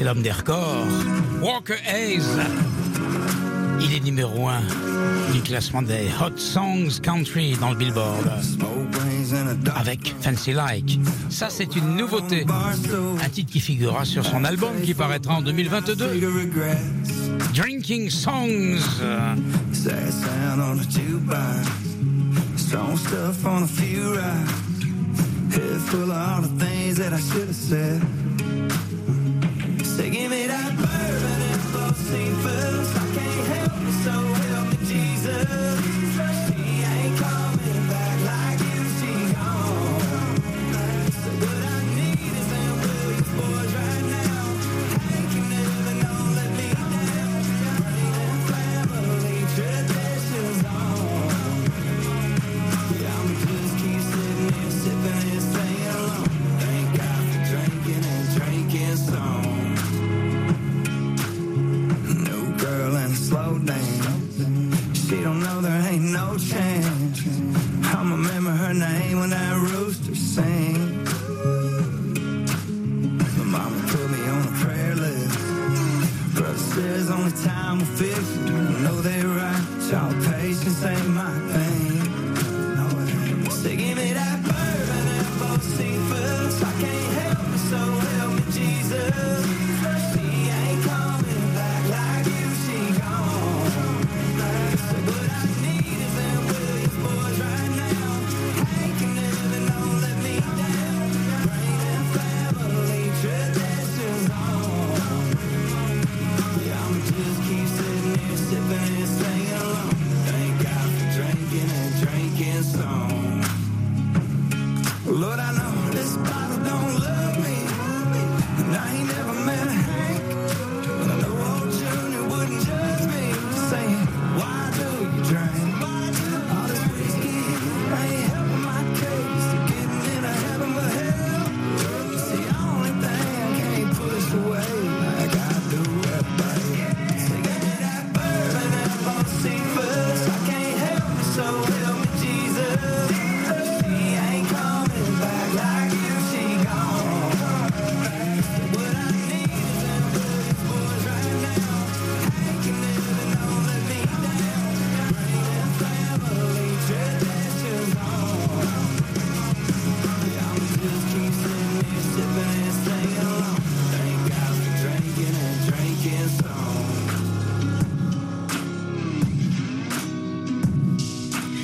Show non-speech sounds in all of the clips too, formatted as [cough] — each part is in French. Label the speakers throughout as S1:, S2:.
S1: C'est l'homme des records, Walker Hayes. Il est numéro un du classement des Hot Songs Country dans le Billboard. Avec Fancy Like. Ça, c'est une nouveauté. Un titre qui figurera sur son album qui paraîtra en 2022. Drinking Songs.
S2: Head full of all the things that I should have said. give it up.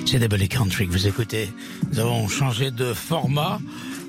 S1: C'est Double Country que vous écoutez. Nous avons changé de format.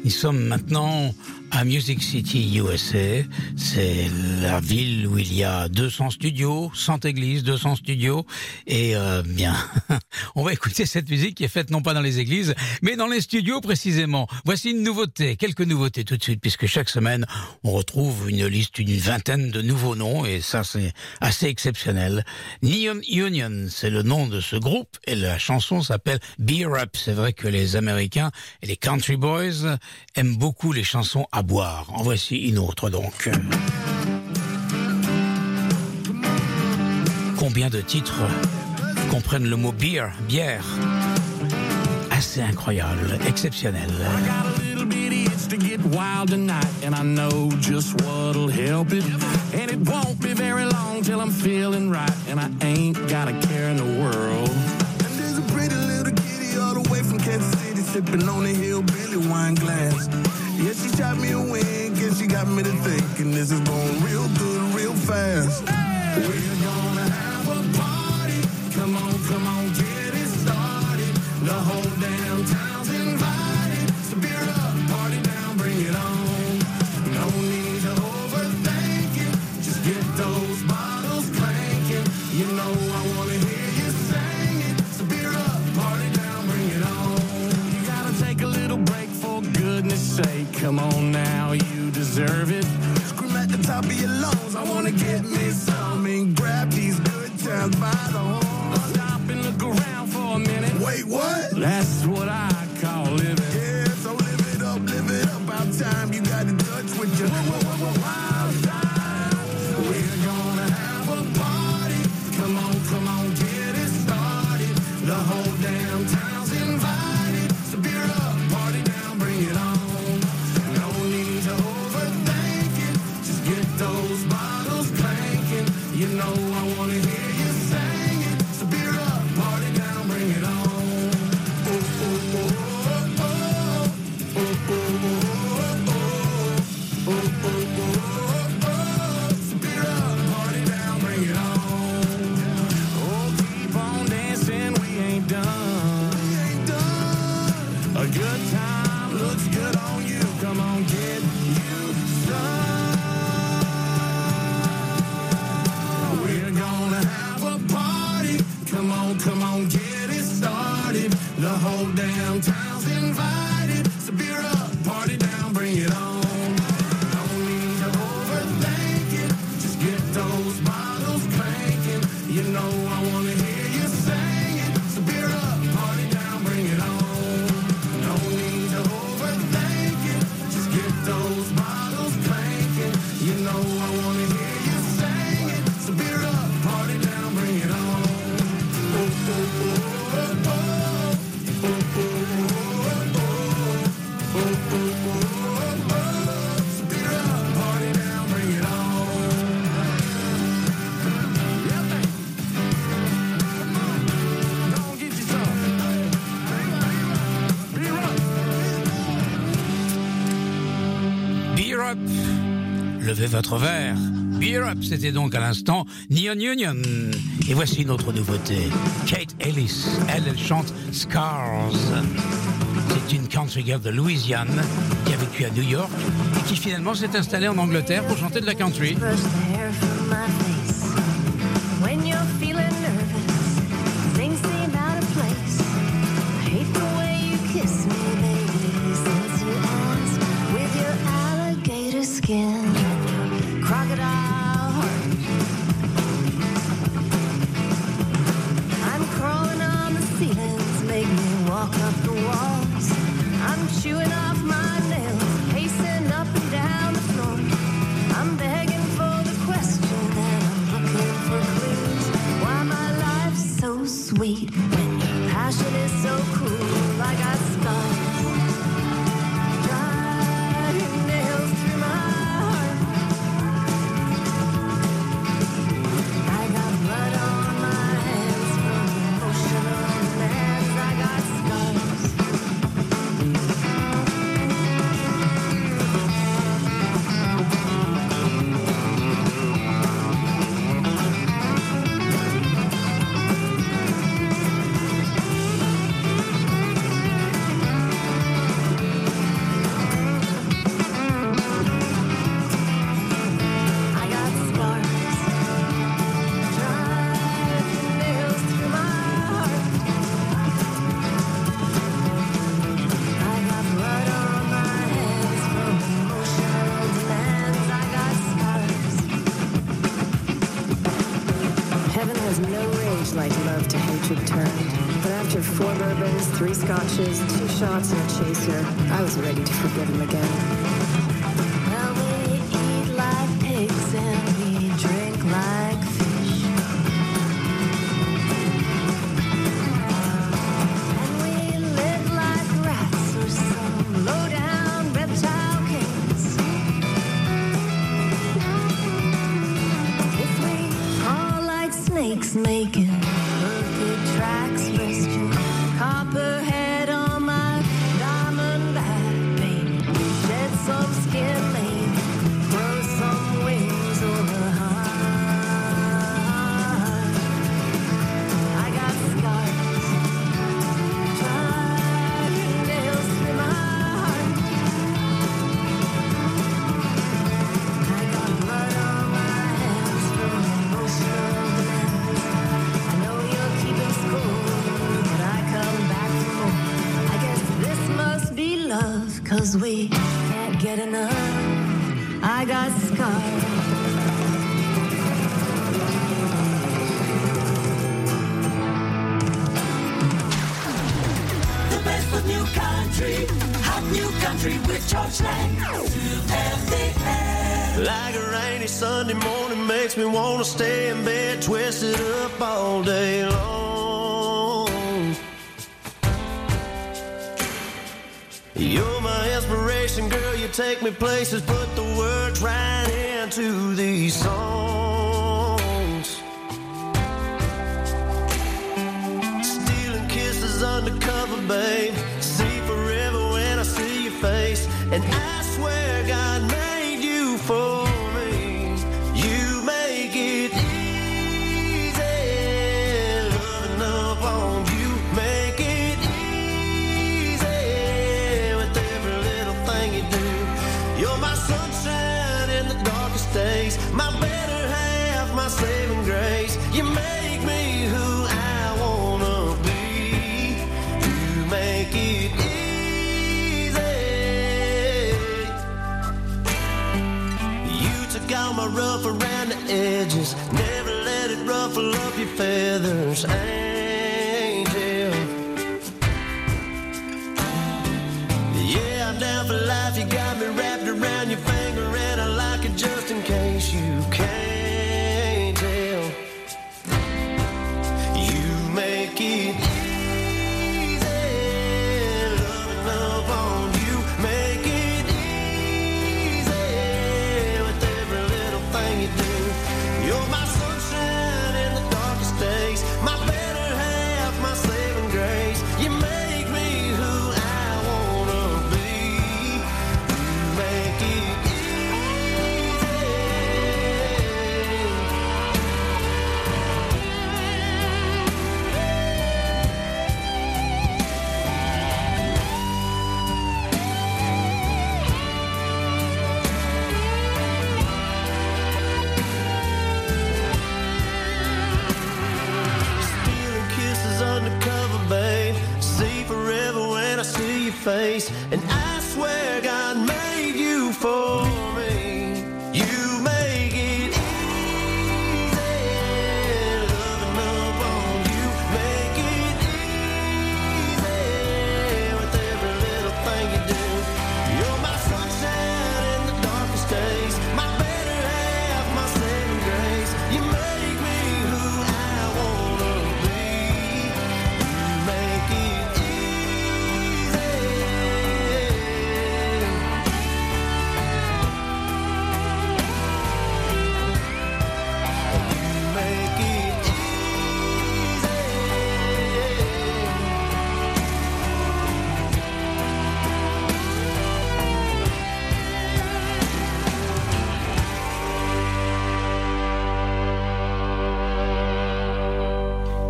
S1: Nous sommes maintenant à Music City, USA. C'est la ville où il y a 200 studios, 100 églises, 200 studios. Et euh, bien, [laughs] on va écouter [laughs] cette musique qui est faite non pas dans les églises, mais dans les studios précisément. Voici une nouveauté, quelques nouveautés tout de suite, puisque chaque semaine, on retrouve une liste d'une vingtaine de nouveaux noms, et ça c'est assez exceptionnel. Neon Union, c'est le nom de ce groupe, et la chanson s'appelle Beer Up. C'est vrai que les Américains et les Country Boys aiment beaucoup les chansons à boire. En voici une autre donc. Combien de titres comprennent le mot beer, bière. Assez incroyable, exceptionnel.
S3: to get wild tonight, and I know just what'll help it. And it won't be very long till I'm feeling right, and I ain't got a care in the world.
S2: And there's a pretty little kitty all the way from Kansas City,
S3: sipping on a hillbilly wine glass. Yeah, she shot me a wink, and she got me to thinking this is going real good, real fast. Hey! Come on, come on, get it started. The whole damn town's invited. So beer up, party down, bring it on. No need to overthink it. Just get those bottles. You know I wanna hear you. So beer up, party down, bring it on. You gotta take a little break for goodness sake. Come on now, you deserve it. Scream at the top of your lungs. I wanna get me some and grab these good times by the
S4: Votre verre. Beer Up, c'était donc à l'instant Neon Union. Et voici notre nouveauté. Kate Ellis, elle, elle chante Scars. C'est une country girl de Louisiane qui a vécu à New York et qui finalement s'est installée en Angleterre pour chanter de la country.
S5: I
S6: was ready to forgive him again.
S2: With George
S7: Like a rainy Sunday morning makes me wanna stay in bed twisted up all day long. You're my inspiration, girl. You take me places, put the words right into these songs. Stealing kisses undercover, babe. All rough around the edges. Never let it ruffle up your feathers, angel. Yeah, I'm down for life. You got me wrapped around your finger,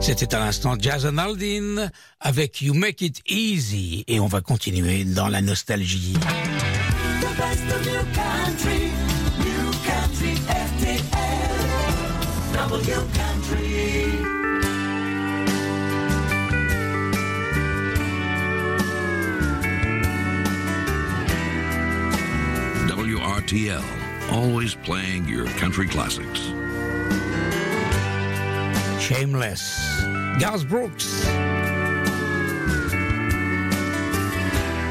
S4: C'était à l'instant Jason Aldean avec You Make It Easy et on va continuer dans la nostalgie.
S2: The
S8: always playing your country classics.
S4: Shameless, Garth Brooks.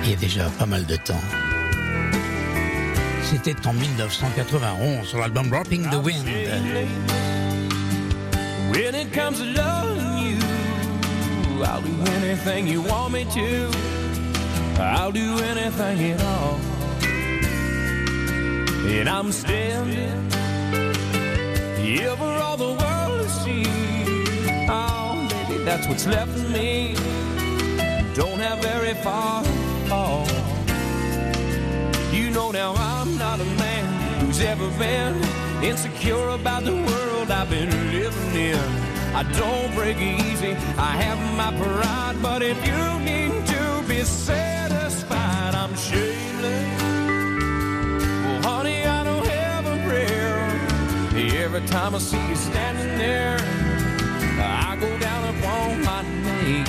S4: Il y a déjà pas mal de temps. C'était en 1991 sur l'album Dropping the Wind.
S9: When it comes to you, I'll do anything you want me to. I'll do anything at all. And I'm standing here all the world Oh, baby, that's what's left of me. Don't have very far fall. You know now I'm not a man who's ever been insecure about the world I've been living in. I don't break easy, I have my pride, but if you need to be satisfied, I'm shameless. Every time I see you standing there, I go down upon my knees.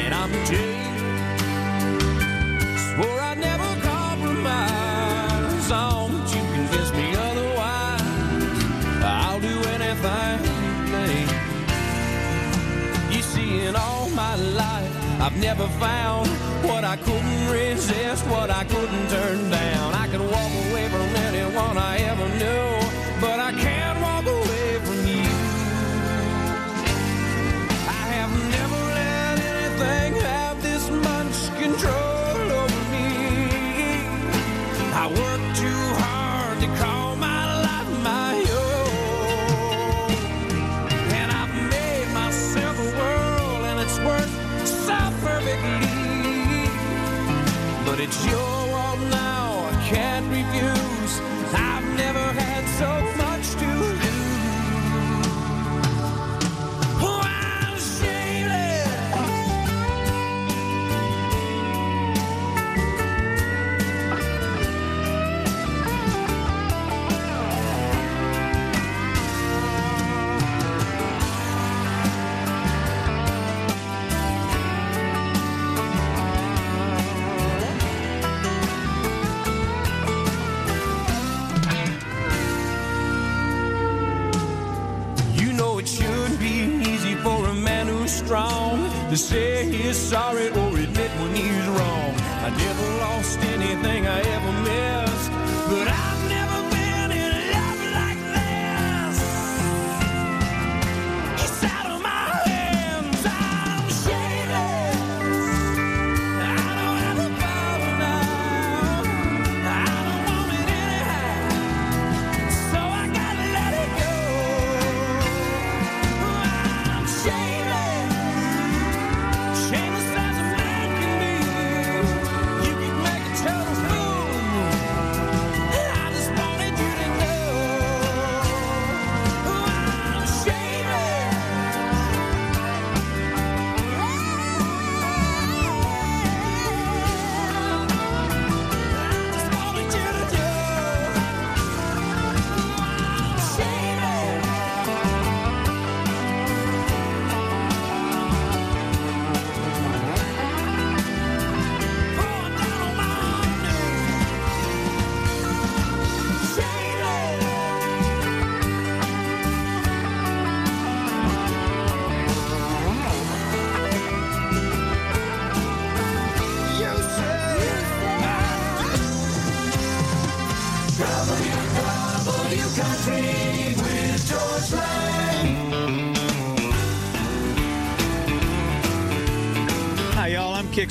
S9: And I'm
S10: jaded. Swore I'd never compromise on that you convinced me otherwise. I'll do anything you please. You see, in all my life, I've never found what I couldn't resist, what I couldn't turn down. I could walk away from anyone I
S11: ever
S9: knew. but it's yours.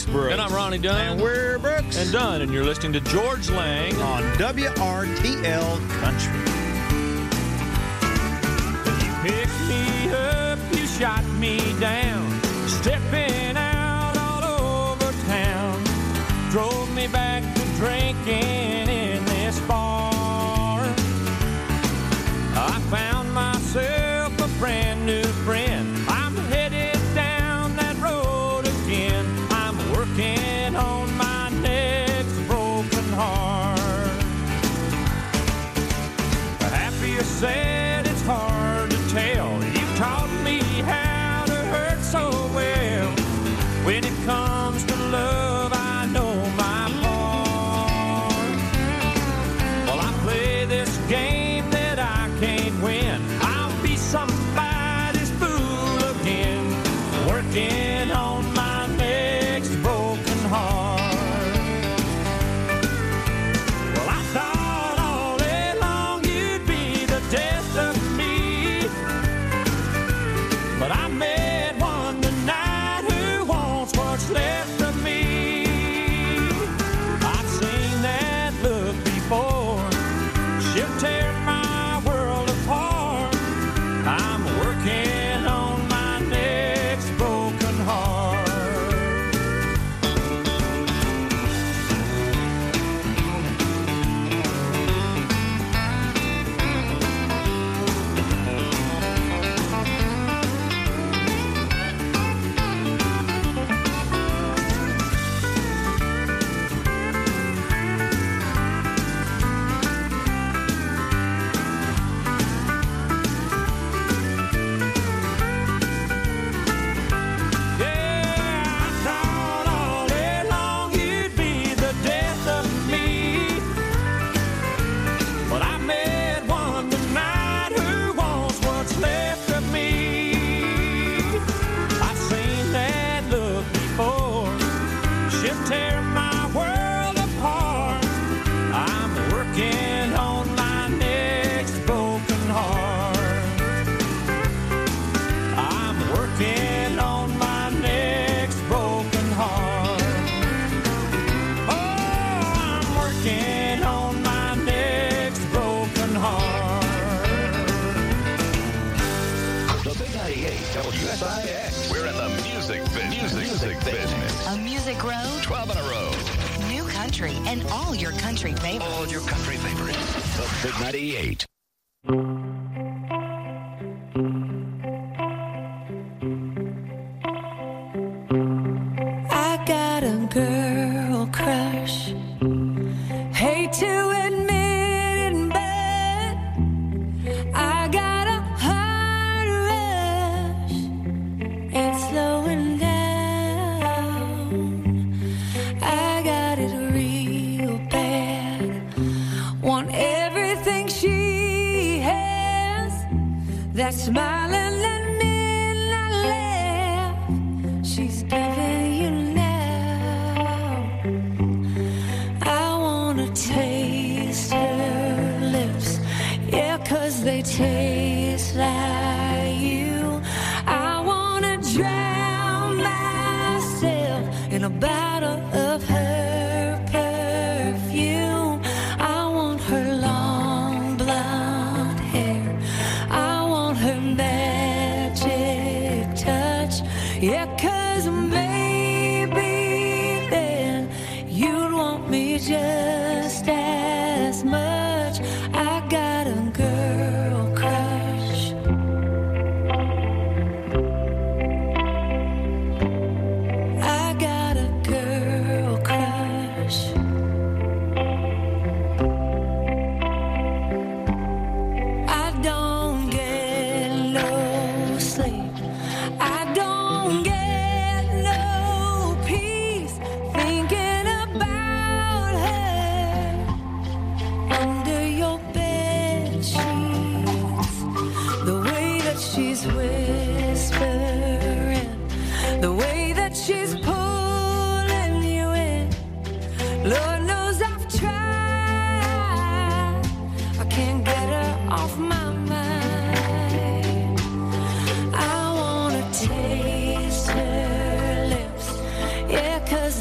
S9: Brooks.
S10: And I'm Ronnie Dunn.
S9: And we're Brooks.
S10: And Dunn, and you're listening to George Lang
S9: on WRTL Country.
S10: You picked me up, you shot me down, stepping out all over town, drove me back to drinking. to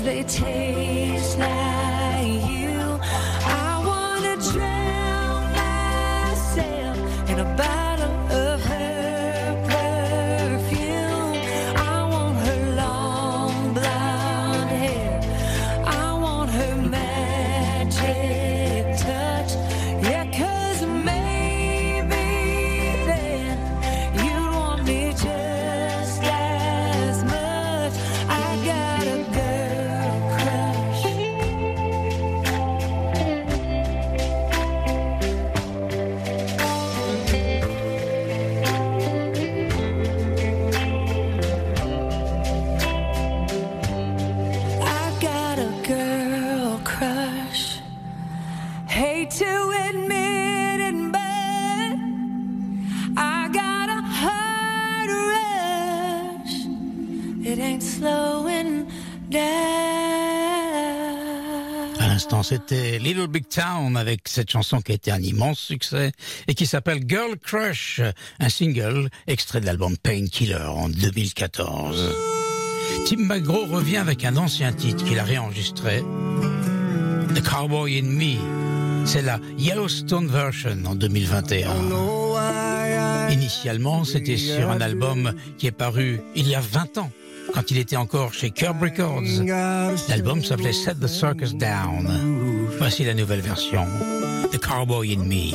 S12: they
S13: take Town avec cette chanson qui a été un immense succès et qui s'appelle Girl Crush, un single extrait de l'album Painkiller en 2014. Tim McGraw revient avec un ancien titre qu'il a réenregistré, The Cowboy in Me. C'est la Yellowstone version en 2021. Initialement, c'était sur un album qui est paru il y a 20 ans quand il était encore chez Curb Records. L'album s'appelait Set the Circus Down. Voici la nouvelle version, The Cowboy in
S2: Me.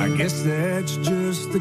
S2: I guess that's just the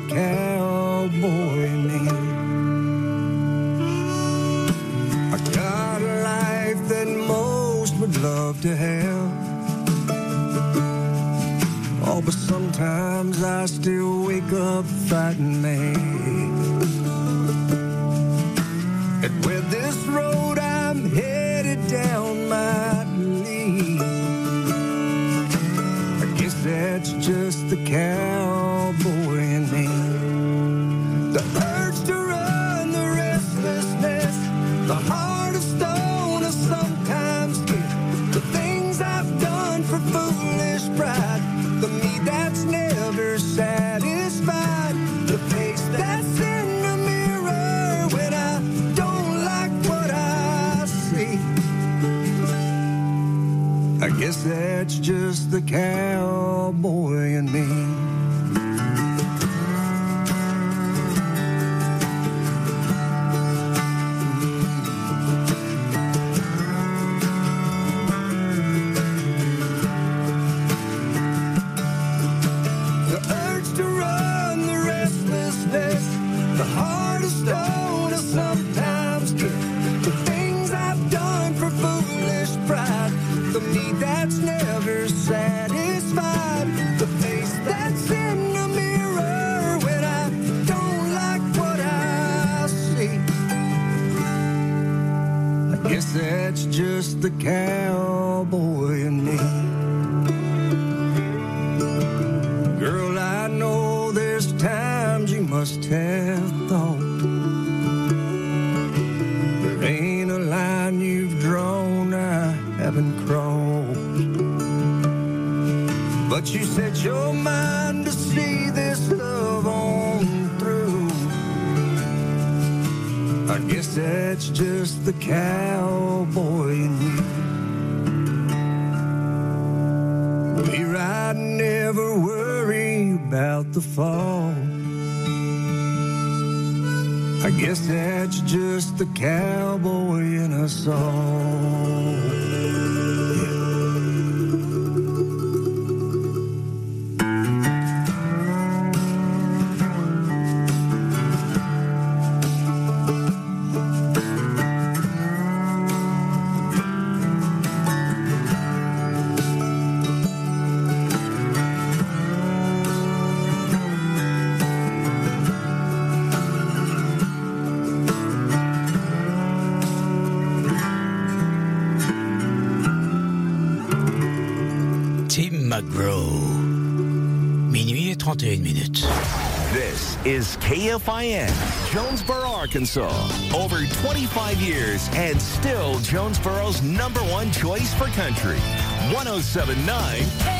S2: times you must have thought. There ain't a line you've drawn I haven't crossed. But you set your mind to see this love on through. I guess that's just the cowboy in you. about the fall. I guess that's just the cowboy in us all.
S14: is KFIN, Jonesboro, Arkansas. Over 25 years and still Jonesboro's number one choice for country. 1079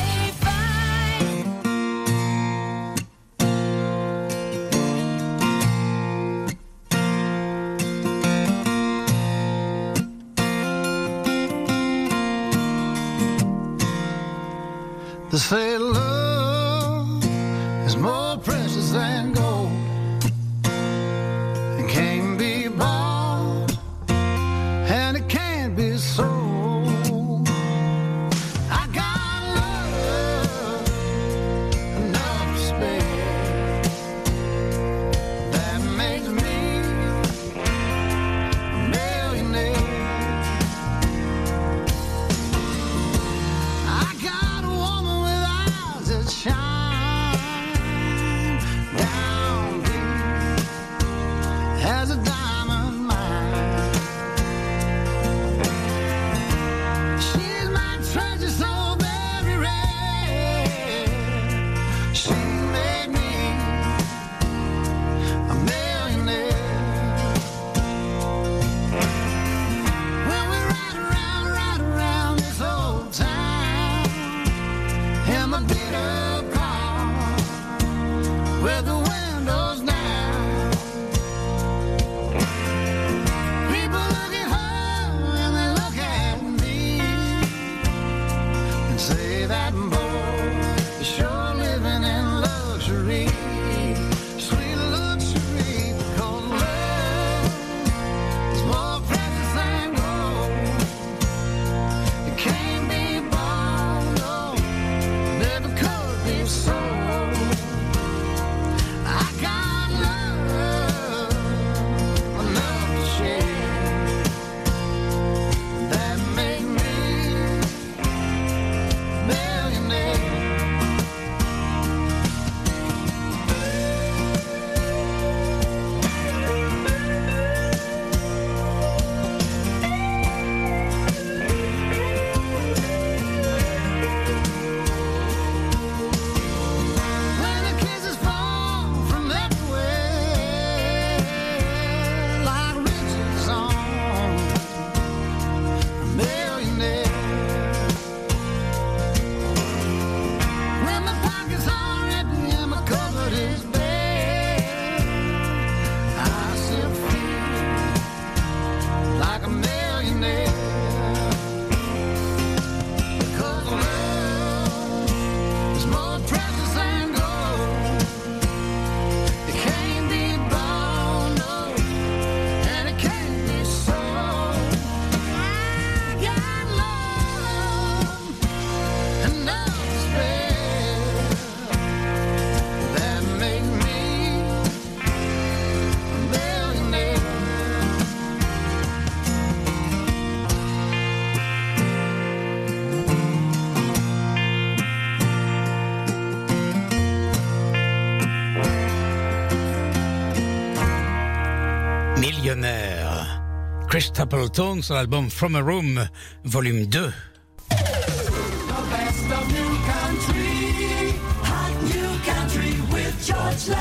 S2: George Lang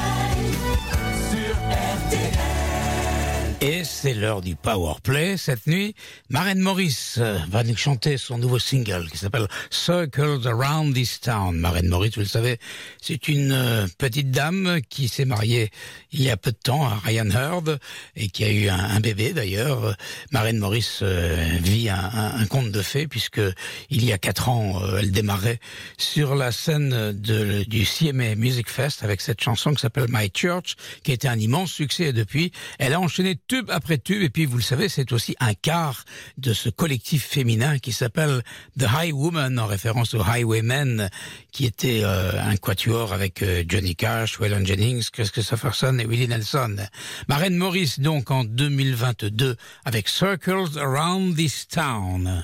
S2: sur RTL.
S4: Et c'est l'heure du power play. Cette nuit, Maren Morris euh, va nous chanter son nouveau single qui s'appelle Circles Around This Town. Maren Morris, vous le savez, c'est une euh, petite dame qui s'est mariée il y a peu de temps à Ryan Hurd et qui a eu un, bébé d'ailleurs. Maren Morris euh, vit un, conte de fées puisque il y a quatre ans, euh, elle démarrait sur la scène du CMA Music Fest avec cette chanson qui s'appelle My Church, qui était un immense succès. Et depuis, elle a enchaîné tube après tube. Et puis, vous le savez, c'est aussi un quart de ce collectif féminin qui s'appelle The High Woman, en référence aux Highwaymen, qui était euh, un quatuor avec Johnny Cash, Waylon Jennings, Chris Christopherson et Willie Nelson. Maren Morris, donc, en 2022, avec Circles Around This Town.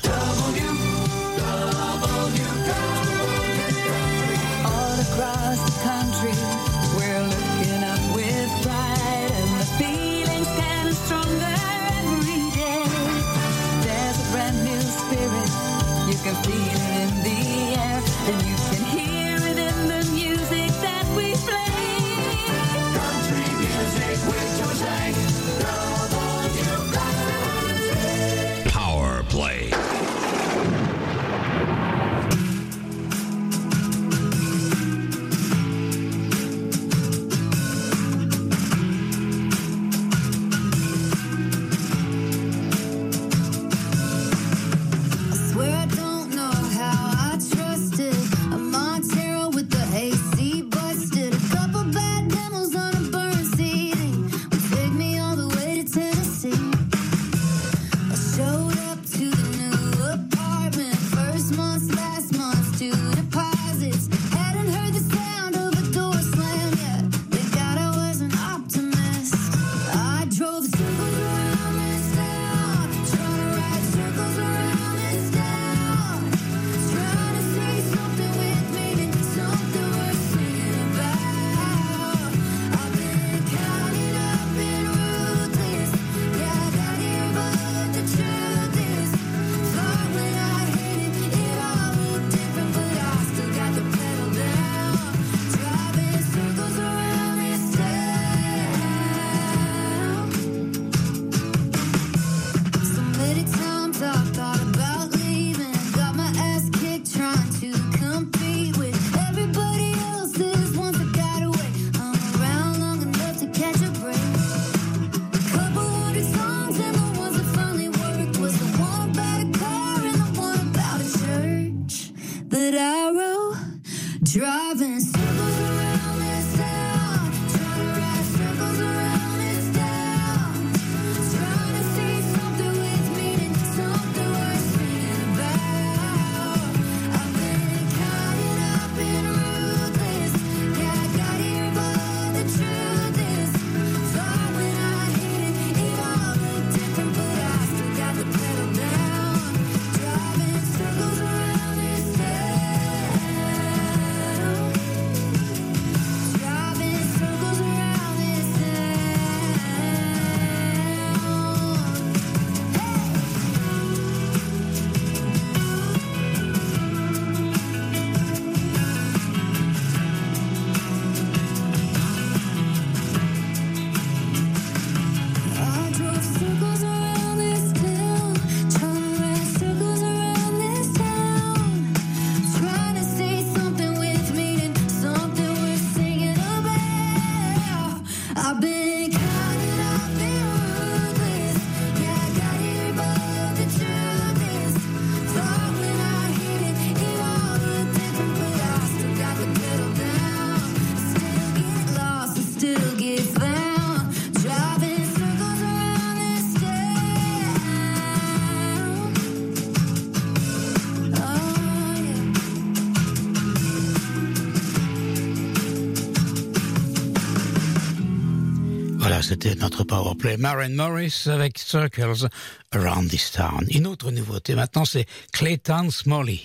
S4: C'était notre powerplay. Maren Morris avec Circles Around This Town. Une autre nouveauté maintenant, c'est Clayton Smalley.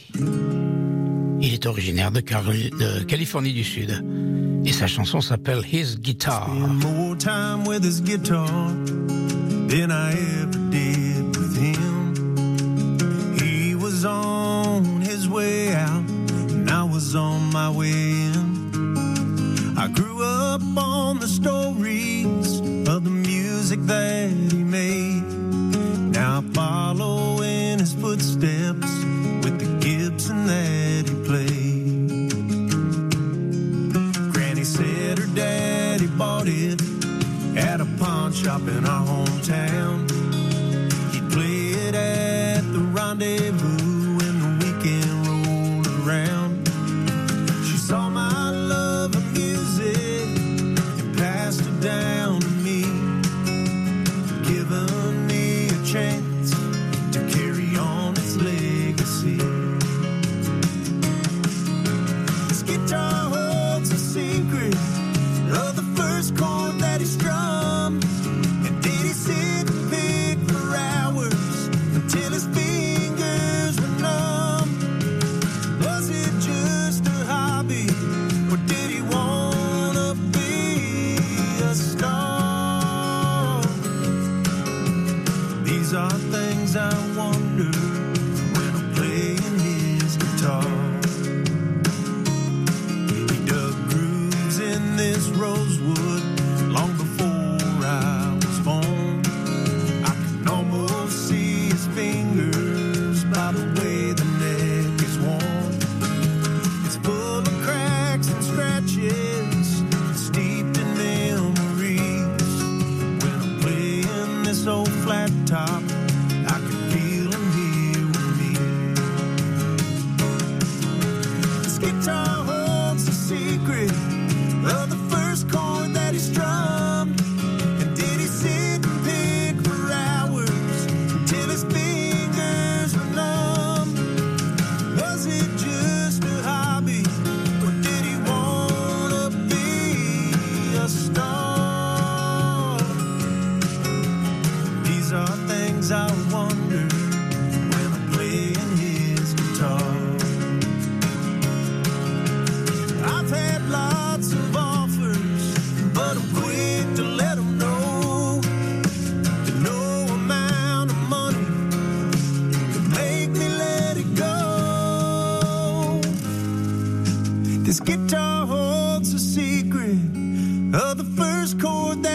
S4: Il est originaire de, Cali- de Californie du Sud. Et sa chanson s'appelle His Guitar.
S15: I grew up on the music that he made. Now I follow in his footsteps with the Gibson that he played. Granny said her daddy bought it at a pawn shop in our hometown.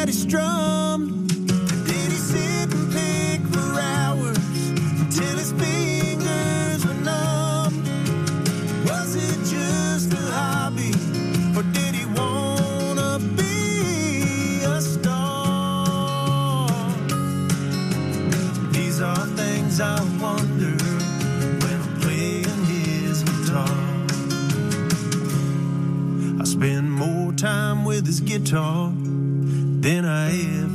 S15: That he strummed. Did he sit and pick for hours until his fingers were numb? Was it just a hobby, or did he wanna be a star? These are things I wonder when I'm playing his guitar. I spend more time with his guitar than I ever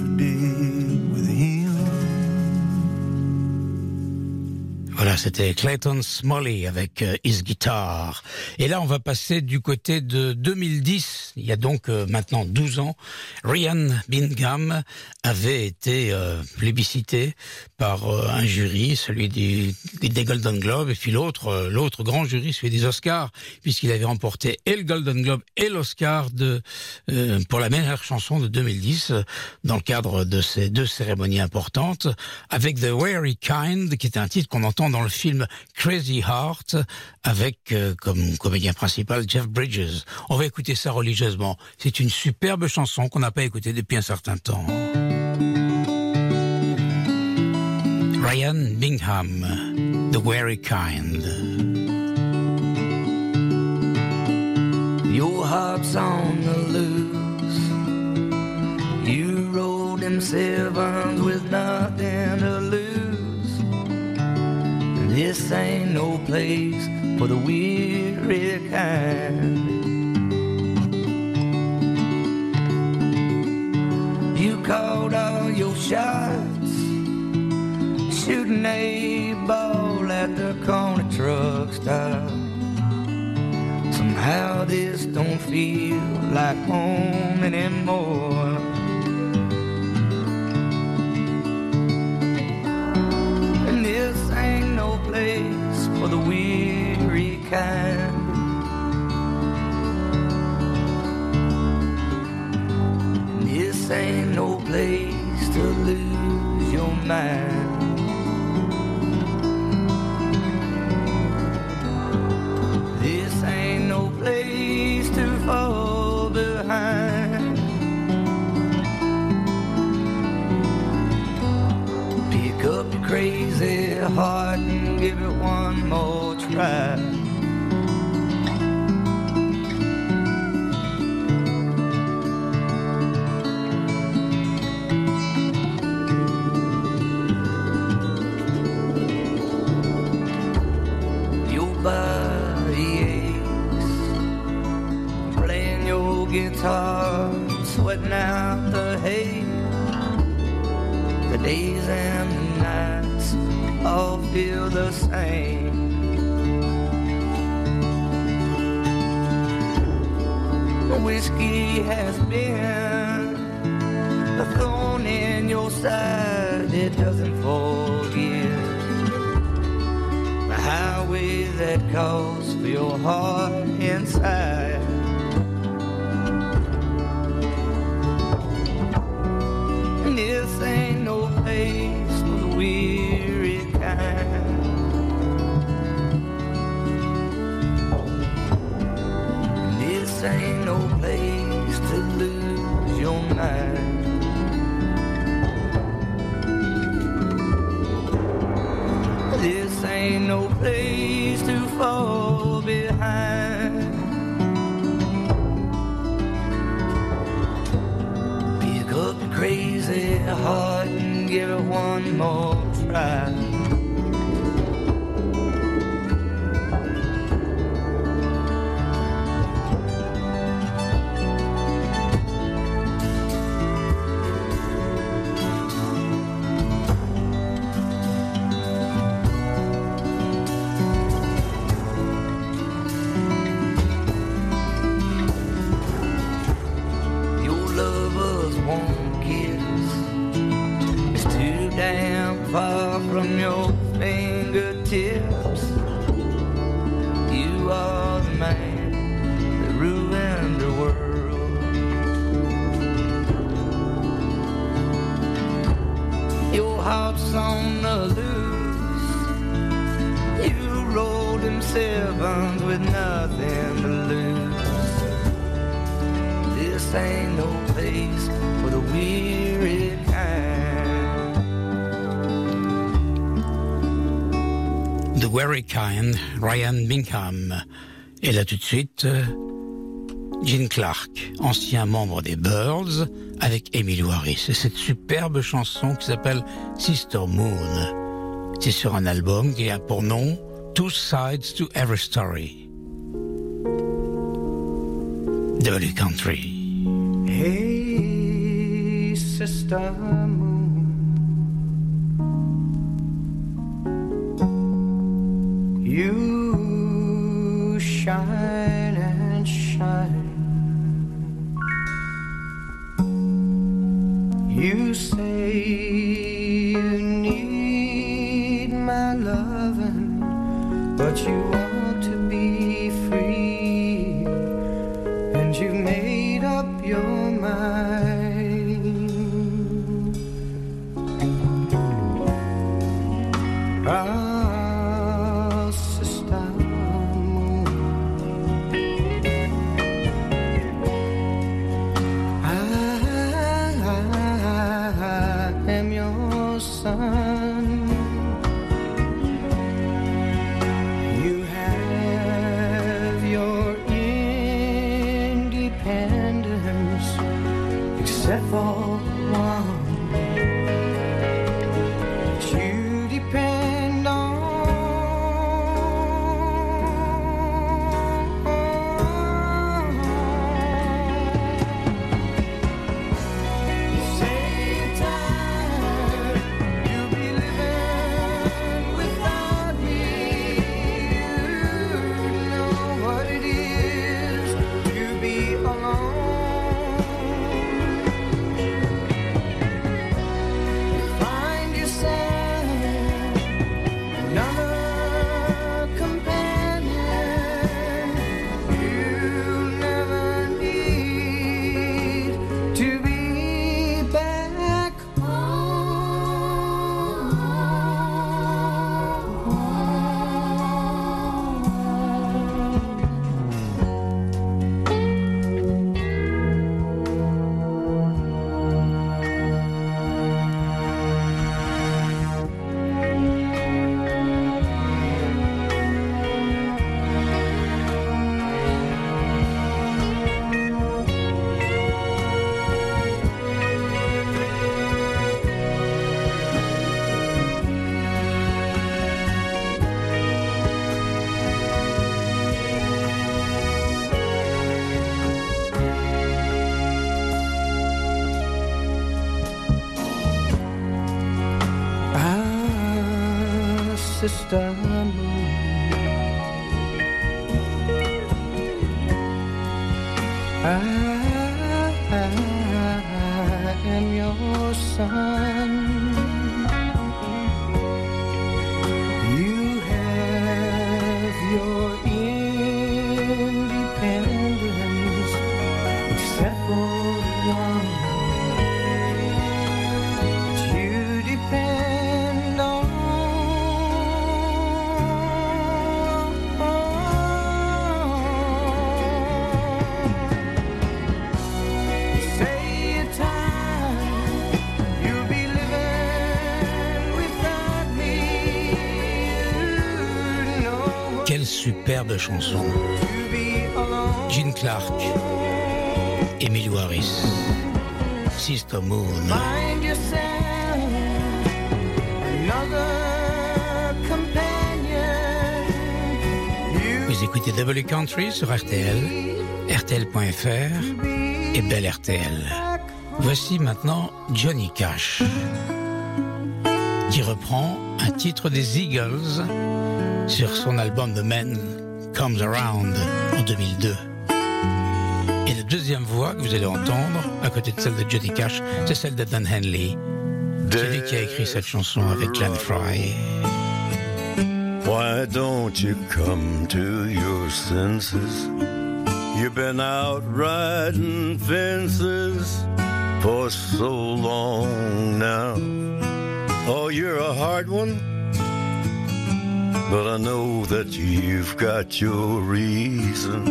S1: c'était Clayton Smalley avec euh, His Guitar. Et là, on va passer du côté de 2010. Il y a donc euh, maintenant 12 ans, Ryan Bingham avait été euh, plébiscité par euh, un jury, celui des Golden Globes, et puis l'autre, l'autre grand jury, celui des Oscars, puisqu'il avait remporté et le Golden Globe et l'Oscar de pour la meilleure chanson de 2010 euh, dans le cadre de ces deux cérémonies importantes, avec The Very Kind, qui est un titre qu'on entend dans le film Crazy Heart, avec euh, comme comédien principal Jeff Bridges. On va écouter ça religieusement. C'est une superbe chanson qu'on n'a pas écoutée depuis un certain temps. Ryan Bingham, The Very Kind.
S16: Your heart's on the loose. You rode them sevens with nothing to lose. This ain't no place for the weary kind. You called all your shots, shooting a ball at the corner truck stop. Somehow this don't feel like home anymore. This ain't no place to lose your mind. This ain't no place to fall behind. Pick up your crazy heart and give it one more try. Guitar, sweating out the hate. The days and the nights all feel the same. Whiskey has been a thorn in your side, it doesn't forgive. The highway that calls for your heart inside.
S4: Bingham. Et là tout de suite, euh, Gene Clark, ancien membre des Birds, avec Emily Harris. Et cette superbe chanson qui s'appelle Sister Moon. C'est sur un album qui a pour nom Two Sides to Every Story. W Country.
S17: Hey, sister moon, you you
S1: star superbe chanson. Gene Clark, Emily Harris, Sister Moon. Vous écoutez W Country sur RTL, RTL.fr et Belle RTL. Voici maintenant Johnny Cash, qui reprend un titre des Eagles sur son album The Man Comes Around en 2002. Et la deuxième voix que vous allez entendre, à côté de celle de Johnny Cash, c'est celle de Dan Henley. C'est qui a écrit cette chanson avec Glenn Fry.
S18: Why don't you come to your senses? You've been out riding fences for so long now. Oh, you're a hard one, but I know that you've got your reasons.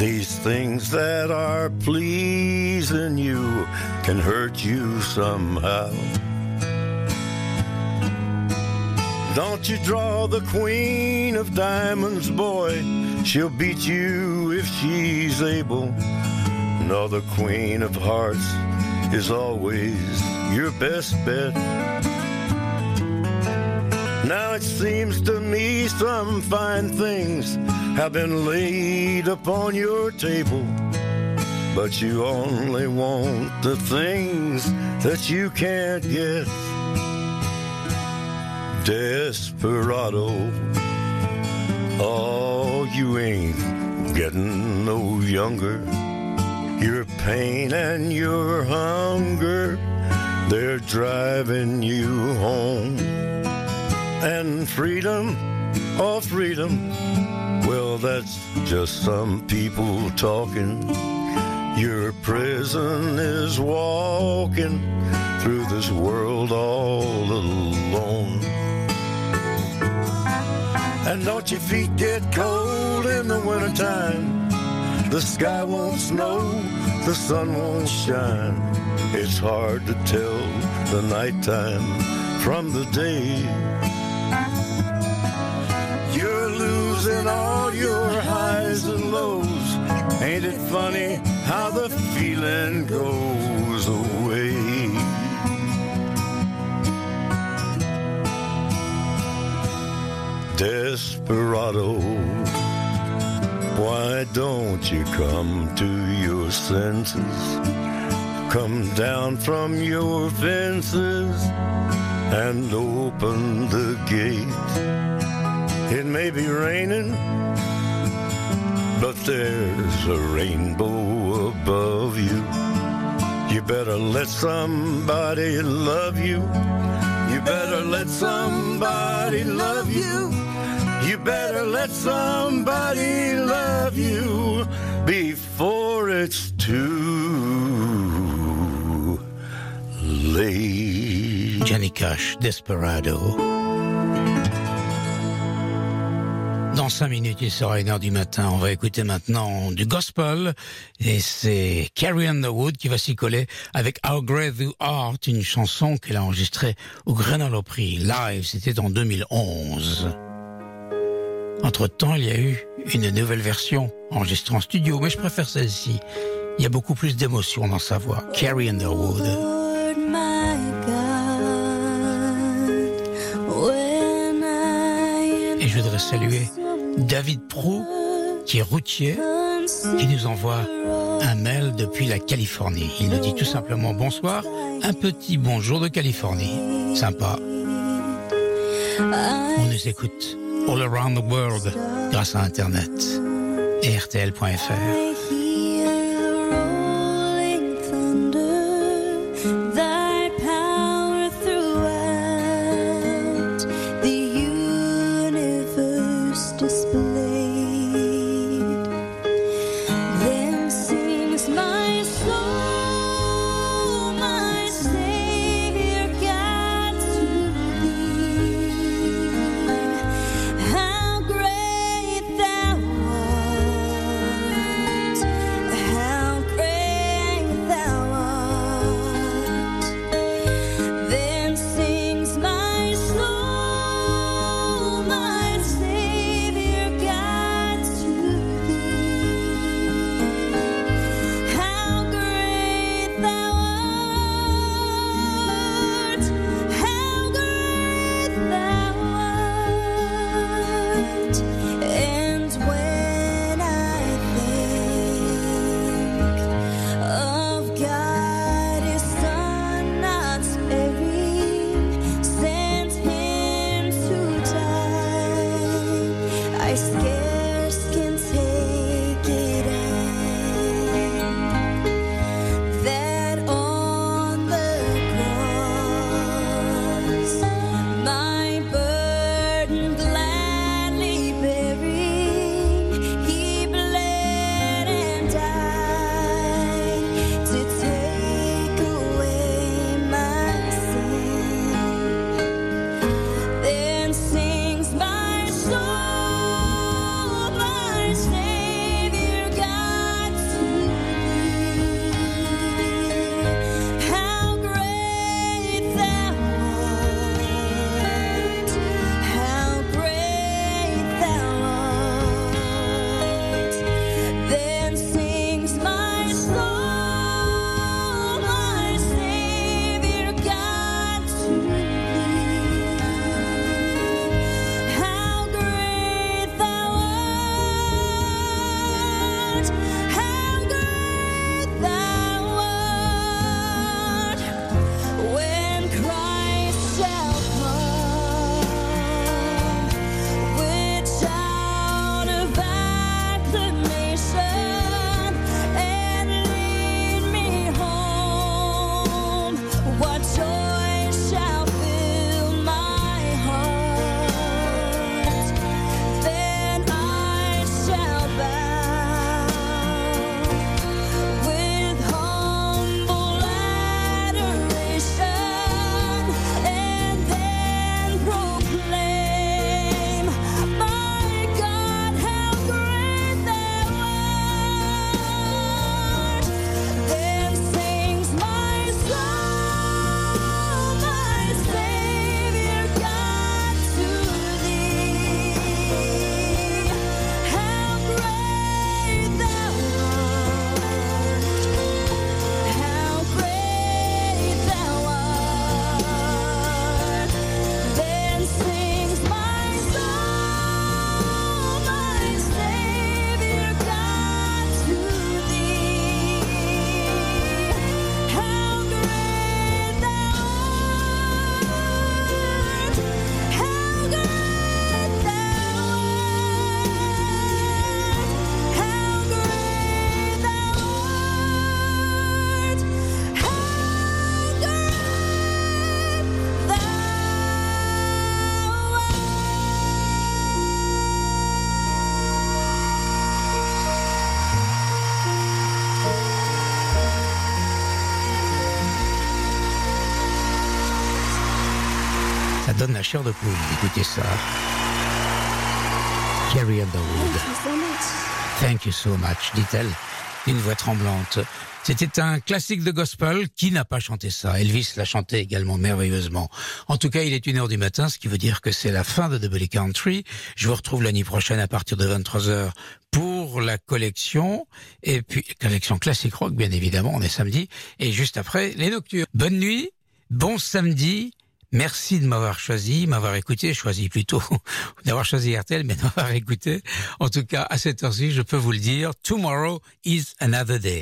S18: These things that are pleasing you can hurt you somehow. Don't you draw the queen of diamonds, boy. She'll beat you if she's able. No, the queen of hearts is always your best bet. Now it seems to me some fine things have been laid upon your table. But you only want the things that you can't get. Desperado. Oh, you ain't getting no younger. Your pain and your hunger, they're driving you home. And freedom, oh, freedom, well, that's just some people talking. Your prison is walking through this world all alone. And don't your feet get cold in the wintertime? The sky won't snow, the sun won't shine. It's hard to tell the nighttime from the day. Your highs and lows. Ain't it funny how the feeling goes away? Desperado, why don't you come to your senses? Come down from your fences and open the gate. It may be raining, but there's a rainbow above you. You better let somebody love you. You better let somebody love you. You better let somebody love you before it's too late.
S1: Jenny Cash, Desperado. Dans cinq minutes, il sera une heure du matin. On va écouter maintenant du gospel. Et c'est Carrie Underwood qui va s'y coller avec How Great Thou Art, une chanson qu'elle a enregistrée au Grenoble Prix live. C'était en 2011. Entre-temps, il y a eu une nouvelle version enregistrée en studio, mais je préfère celle-ci. Il y a beaucoup plus d'émotion dans sa voix. Carrie Underwood. Et je voudrais saluer David Prou, qui est routier, qui nous envoie un mail depuis la Californie. Il nous dit tout simplement bonsoir, un petit bonjour de Californie. Sympa.
S4: On nous écoute all around the world grâce à Internet et RTL.fr. chair de poule d'écouter ça. Carrie Underwood. Thank you so much, dit-elle d'une voix tremblante. C'était un classique de gospel. Qui n'a pas chanté ça? Elvis l'a chanté également merveilleusement. En tout cas, il est une heure du matin, ce qui veut dire que c'est la fin de Double Country. Je vous retrouve l'année prochaine à partir de 23h pour la collection. Et puis, collection classique rock, bien évidemment, on est samedi. Et juste après, les nocturnes. Bonne nuit, bon samedi. Merci de m'avoir choisi, m'avoir écouté, choisi plutôt [laughs] d'avoir choisi RTL, mais de m'avoir écouté. En tout cas, à cette heure-ci, je peux vous le dire, tomorrow is another day.